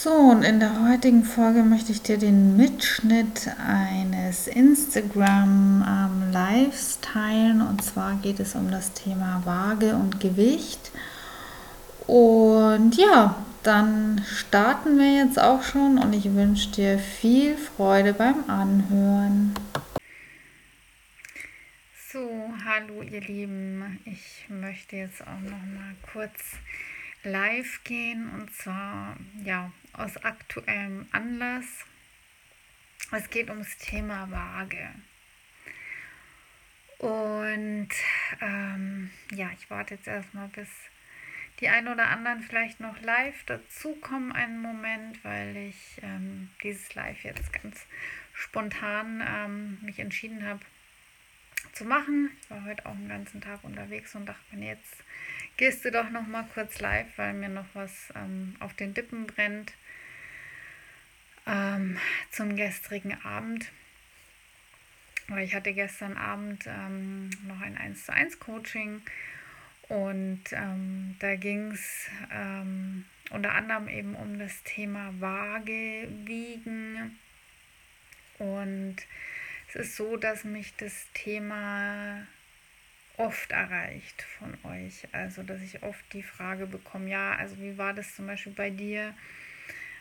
So, und in der heutigen Folge möchte ich dir den Mitschnitt eines Instagram ähm, Lives teilen. Und zwar geht es um das Thema Waage und Gewicht. Und ja, dann starten wir jetzt auch schon und ich wünsche dir viel Freude beim Anhören. So, hallo ihr Lieben. Ich möchte jetzt auch noch mal kurz live gehen und zwar ja aus aktuellem Anlass. Es geht ums Thema Waage. Und ähm, ja, ich warte jetzt erstmal, bis die ein oder anderen vielleicht noch live dazukommen, einen Moment, weil ich ähm, dieses Live jetzt ganz spontan ähm, mich entschieden habe zu machen. Ich war heute auch den ganzen Tag unterwegs und dachte mir, jetzt gehst du doch noch mal kurz live, weil mir noch was ähm, auf den Lippen brennt ähm, zum gestrigen Abend. Weil ich hatte gestern Abend ähm, noch ein 1 zu 1 Coaching und ähm, da ging es ähm, unter anderem eben um das Thema Waage, Wiegen und es ist so, dass mich das Thema oft erreicht von euch. Also, dass ich oft die Frage bekomme, ja, also wie war das zum Beispiel bei dir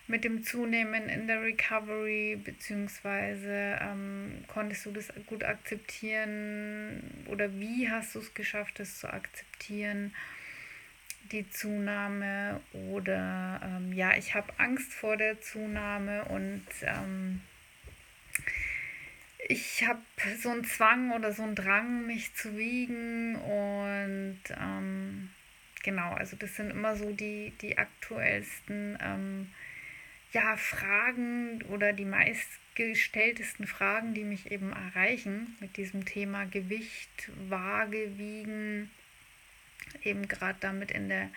mit dem Zunehmen in der Recovery, beziehungsweise ähm, konntest du das gut akzeptieren oder wie hast du es geschafft, das zu akzeptieren? die Zunahme oder ähm, ja, ich habe Angst vor der Zunahme und ähm, ich habe so einen Zwang oder so einen Drang, mich zu wiegen und ähm, genau, also das sind immer so die, die aktuellsten ähm, ja, Fragen oder die meistgestelltesten Fragen, die mich eben erreichen mit diesem Thema Gewicht, Waage, Wiegen, eben gerade damit in der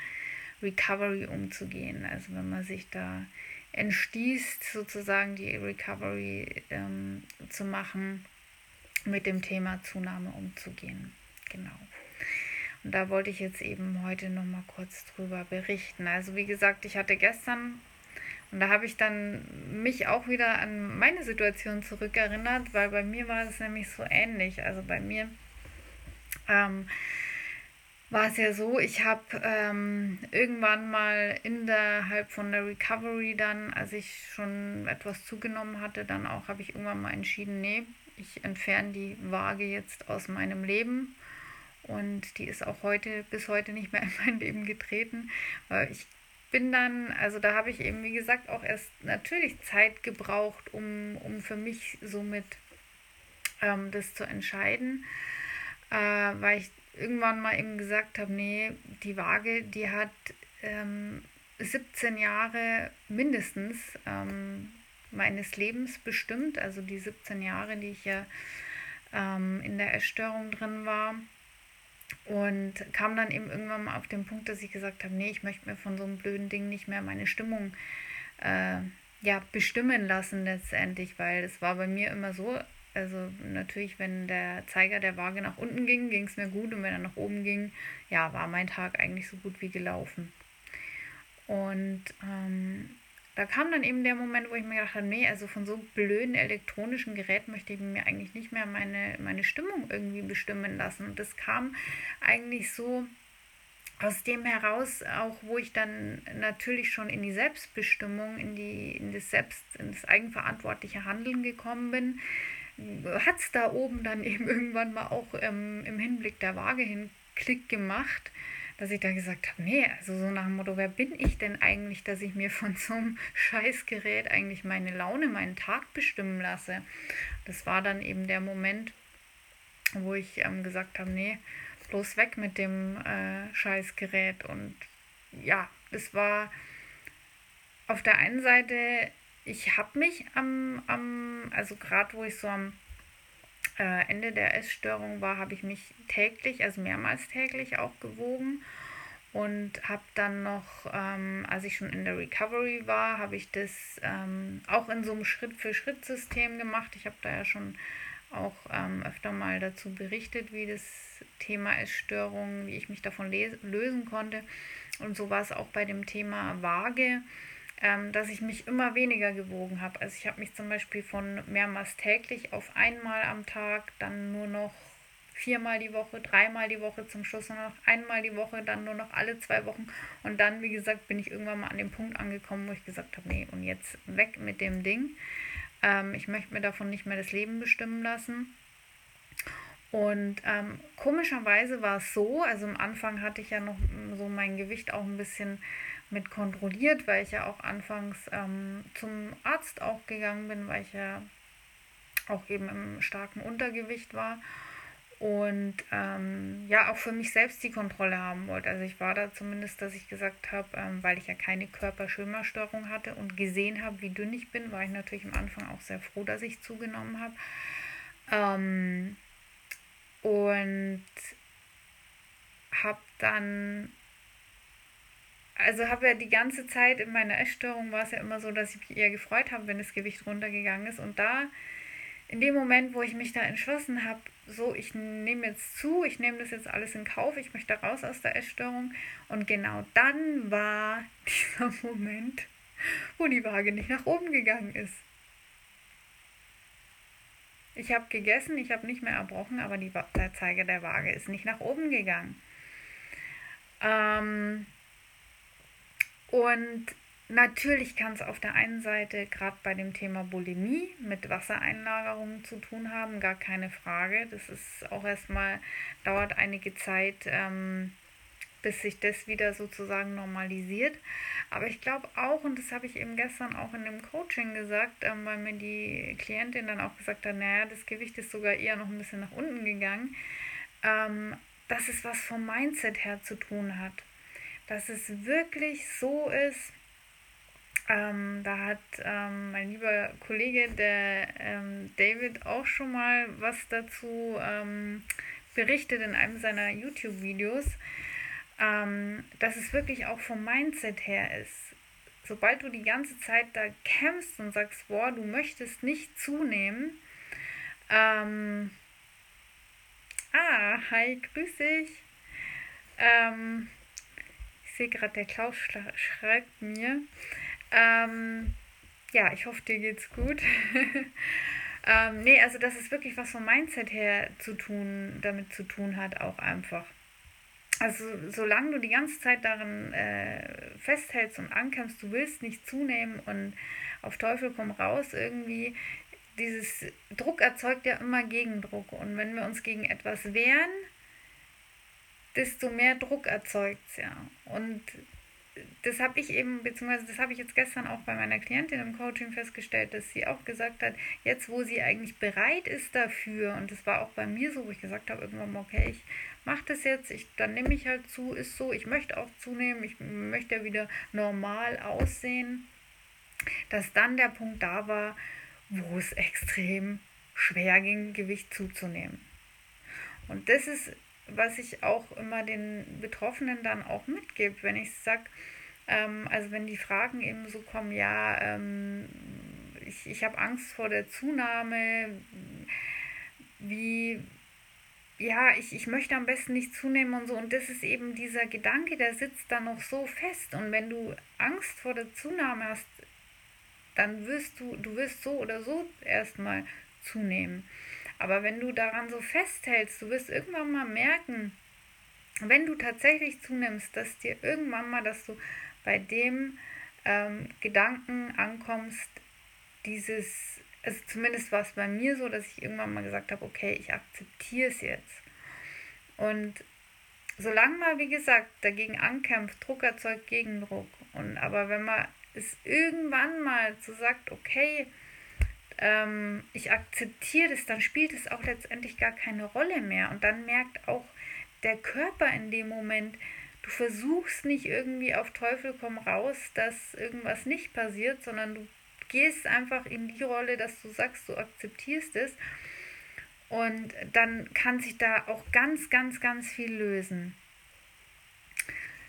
Recovery umzugehen. Also wenn man sich da entstießt, sozusagen die Recovery ähm, zu machen, mit dem Thema Zunahme umzugehen. Genau. Und da wollte ich jetzt eben heute noch mal kurz drüber berichten. Also wie gesagt, ich hatte gestern und da habe ich dann mich auch wieder an meine Situation zurückerinnert, weil bei mir war es nämlich so ähnlich. Also bei mir ähm, war es ja so, ich habe ähm, irgendwann mal innerhalb von der Recovery dann, als ich schon etwas zugenommen hatte, dann auch habe ich irgendwann mal entschieden, nee, ich entferne die Waage jetzt aus meinem Leben. Und die ist auch heute, bis heute nicht mehr in mein Leben getreten, weil ich bin dann, also da habe ich eben, wie gesagt, auch erst natürlich Zeit gebraucht, um, um für mich somit ähm, das zu entscheiden, äh, weil ich irgendwann mal eben gesagt habe, nee, die Waage, die hat ähm, 17 Jahre mindestens ähm, meines Lebens bestimmt, also die 17 Jahre, die ich ja ähm, in der Essstörung drin war. Und kam dann eben irgendwann mal auf den Punkt, dass ich gesagt habe, nee, ich möchte mir von so einem blöden Ding nicht mehr meine Stimmung äh, ja, bestimmen lassen letztendlich, weil es war bei mir immer so, also natürlich, wenn der Zeiger der Waage nach unten ging, ging es mir gut und wenn er nach oben ging, ja, war mein Tag eigentlich so gut wie gelaufen. Und ähm, da kam dann eben der Moment, wo ich mir gedacht habe, nee, also von so blöden elektronischen Geräten möchte ich mir eigentlich nicht mehr meine, meine Stimmung irgendwie bestimmen lassen. Und das kam eigentlich so aus dem heraus, auch wo ich dann natürlich schon in die Selbstbestimmung, in, die, in das Selbst, in das eigenverantwortliche Handeln gekommen bin, hat es da oben dann eben irgendwann mal auch ähm, im Hinblick der Waage hin Klick gemacht, dass ich da gesagt habe, nee, also so nach dem Motto, wer bin ich denn eigentlich, dass ich mir von so einem Scheißgerät eigentlich meine Laune, meinen Tag bestimmen lasse. Das war dann eben der Moment, wo ich ähm, gesagt habe, nee, bloß weg mit dem äh, Scheißgerät. Und ja, das war auf der einen Seite, ich habe mich am, am also gerade wo ich so am äh, Ende der Essstörung war, habe ich mich täglich, also mehrmals täglich auch gewogen und habe dann noch, ähm, als ich schon in der Recovery war, habe ich das ähm, auch in so einem Schritt-für-Schritt-System gemacht. Ich habe da ja schon auch ähm, öfter mal dazu berichtet, wie das Thema Essstörung, wie ich mich davon lösen konnte. Und so war es auch bei dem Thema Waage, ähm, dass ich mich immer weniger gewogen habe. Also ich habe mich zum Beispiel von mehrmals täglich auf einmal am Tag, dann nur noch viermal die Woche, dreimal die Woche zum Schluss nur noch einmal die Woche, dann nur noch alle zwei Wochen. Und dann, wie gesagt, bin ich irgendwann mal an dem Punkt angekommen, wo ich gesagt habe, nee, und jetzt weg mit dem Ding. Ähm, ich möchte mir davon nicht mehr das Leben bestimmen lassen. Und ähm, komischerweise war es so, also am Anfang hatte ich ja noch so mein Gewicht auch ein bisschen mit kontrolliert, weil ich ja auch anfangs ähm, zum Arzt auch gegangen bin, weil ich ja auch eben im starken Untergewicht war und ähm, ja auch für mich selbst die Kontrolle haben wollte. Also ich war da zumindest, dass ich gesagt habe, ähm, weil ich ja keine Körperschimmerstörung hatte und gesehen habe, wie dünn ich bin, war ich natürlich am Anfang auch sehr froh, dass ich zugenommen habe. Ähm, und habe dann, also habe ja die ganze Zeit in meiner Essstörung war es ja immer so, dass ich mich eher gefreut habe, wenn das Gewicht runtergegangen ist. Und da, in dem Moment, wo ich mich da entschlossen habe, so, ich nehme jetzt zu, ich nehme das jetzt alles in Kauf, ich möchte raus aus der Essstörung. Und genau dann war dieser Moment, wo die Waage nicht nach oben gegangen ist. Ich habe gegessen, ich habe nicht mehr erbrochen, aber die, der Zeiger der Waage ist nicht nach oben gegangen. Ähm, und Natürlich kann es auf der einen Seite gerade bei dem Thema Bulimie mit Wassereinlagerungen zu tun haben, gar keine Frage. Das ist auch erstmal, dauert einige Zeit, ähm, bis sich das wieder sozusagen normalisiert. Aber ich glaube auch, und das habe ich eben gestern auch in dem Coaching gesagt, ähm, weil mir die Klientin dann auch gesagt hat, naja, das Gewicht ist sogar eher noch ein bisschen nach unten gegangen, ähm, dass es was vom Mindset her zu tun hat. Dass es wirklich so ist, ähm, da hat ähm, mein lieber Kollege, der ähm, David, auch schon mal was dazu ähm, berichtet in einem seiner YouTube-Videos, ähm, dass es wirklich auch vom Mindset her ist. Sobald du die ganze Zeit da kämpfst und sagst, boah, du möchtest nicht zunehmen, ähm, ah, hi, grüß dich. ich sehe gerade, der Klaus schreibt mir, ähm, ja, ich hoffe, dir geht's gut. ähm, nee, also dass es wirklich was vom Mindset her zu tun, damit zu tun hat, auch einfach. Also solange du die ganze Zeit darin äh, festhältst und ankämpfst, du willst nicht zunehmen und auf Teufel komm raus irgendwie, dieses Druck erzeugt ja immer Gegendruck. Und wenn wir uns gegen etwas wehren, desto mehr Druck erzeugt es ja. Und das habe ich eben, beziehungsweise das habe ich jetzt gestern auch bei meiner Klientin im Coaching festgestellt, dass sie auch gesagt hat, jetzt wo sie eigentlich bereit ist dafür, und das war auch bei mir so, wo ich gesagt habe, irgendwann, okay, ich mache das jetzt, ich, dann nehme ich halt zu, ist so, ich möchte auch zunehmen, ich möchte ja wieder normal aussehen, dass dann der Punkt da war, wo es extrem schwer ging, Gewicht zuzunehmen. Und das ist was ich auch immer den Betroffenen dann auch mitgebe, wenn ich sage, ähm, also wenn die Fragen eben so kommen, ja, ähm, ich, ich habe Angst vor der Zunahme, wie, ja, ich, ich möchte am besten nicht zunehmen und so. Und das ist eben dieser Gedanke, der sitzt da noch so fest. Und wenn du Angst vor der Zunahme hast, dann wirst du, du wirst so oder so erstmal zunehmen. Aber wenn du daran so festhältst, du wirst irgendwann mal merken, wenn du tatsächlich zunimmst, dass dir irgendwann mal, dass du bei dem ähm, Gedanken ankommst, dieses, also zumindest war es bei mir so, dass ich irgendwann mal gesagt habe, okay, ich akzeptiere es jetzt. Und solange man, wie gesagt, dagegen ankämpft, Druck erzeugt Gegendruck. Und aber wenn man es irgendwann mal so sagt, okay, ähm, ich akzeptiere das, dann spielt es auch letztendlich gar keine Rolle mehr. Und dann merkt auch der Körper in dem Moment, du versuchst nicht irgendwie auf Teufel komm raus, dass irgendwas nicht passiert, sondern du gehst einfach in die Rolle, dass du sagst, du akzeptierst es. Und dann kann sich da auch ganz, ganz, ganz viel lösen.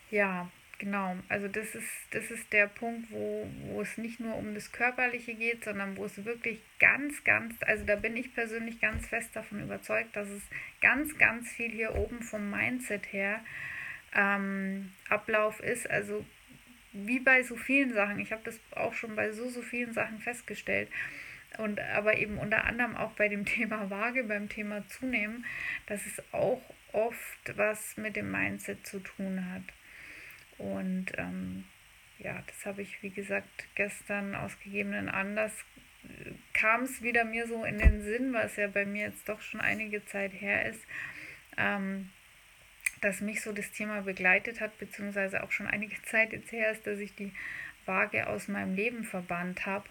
Ja, genau. Also das ist, das ist der Punkt, wo, wo es nicht nur um das Körperliche geht, sondern wo es wirklich ganz, ganz, also da bin ich persönlich ganz fest davon überzeugt, dass es ganz, ganz viel hier oben vom Mindset her ähm, Ablauf ist. Also wie bei so vielen Sachen. Ich habe das auch schon bei so, so vielen Sachen festgestellt. Und aber eben unter anderem auch bei dem Thema Waage, beim Thema Zunehmen, dass es auch oft was mit dem Mindset zu tun hat. Und ähm, ja, das habe ich, wie gesagt, gestern aus gegebenen Anlass äh, kam es wieder mir so in den Sinn, was ja bei mir jetzt doch schon einige Zeit her ist, ähm, dass mich so das Thema begleitet hat, beziehungsweise auch schon einige Zeit jetzt her ist, dass ich die Waage aus meinem Leben verbannt habe.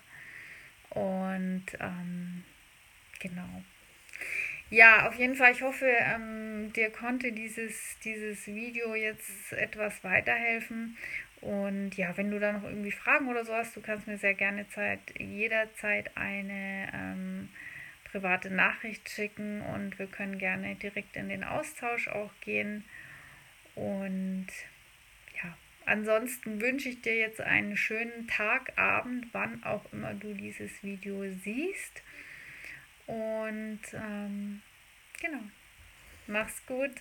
Und ähm, genau. Ja, auf jeden Fall, ich hoffe, ähm, dir konnte dieses, dieses Video jetzt etwas weiterhelfen. Und ja, wenn du da noch irgendwie Fragen oder so hast, du kannst mir sehr gerne Zeit, jederzeit eine ähm, private Nachricht schicken und wir können gerne direkt in den Austausch auch gehen. Und ja, ansonsten wünsche ich dir jetzt einen schönen Tag, Abend, wann auch immer du dieses Video siehst. Und ähm, genau, mach's gut.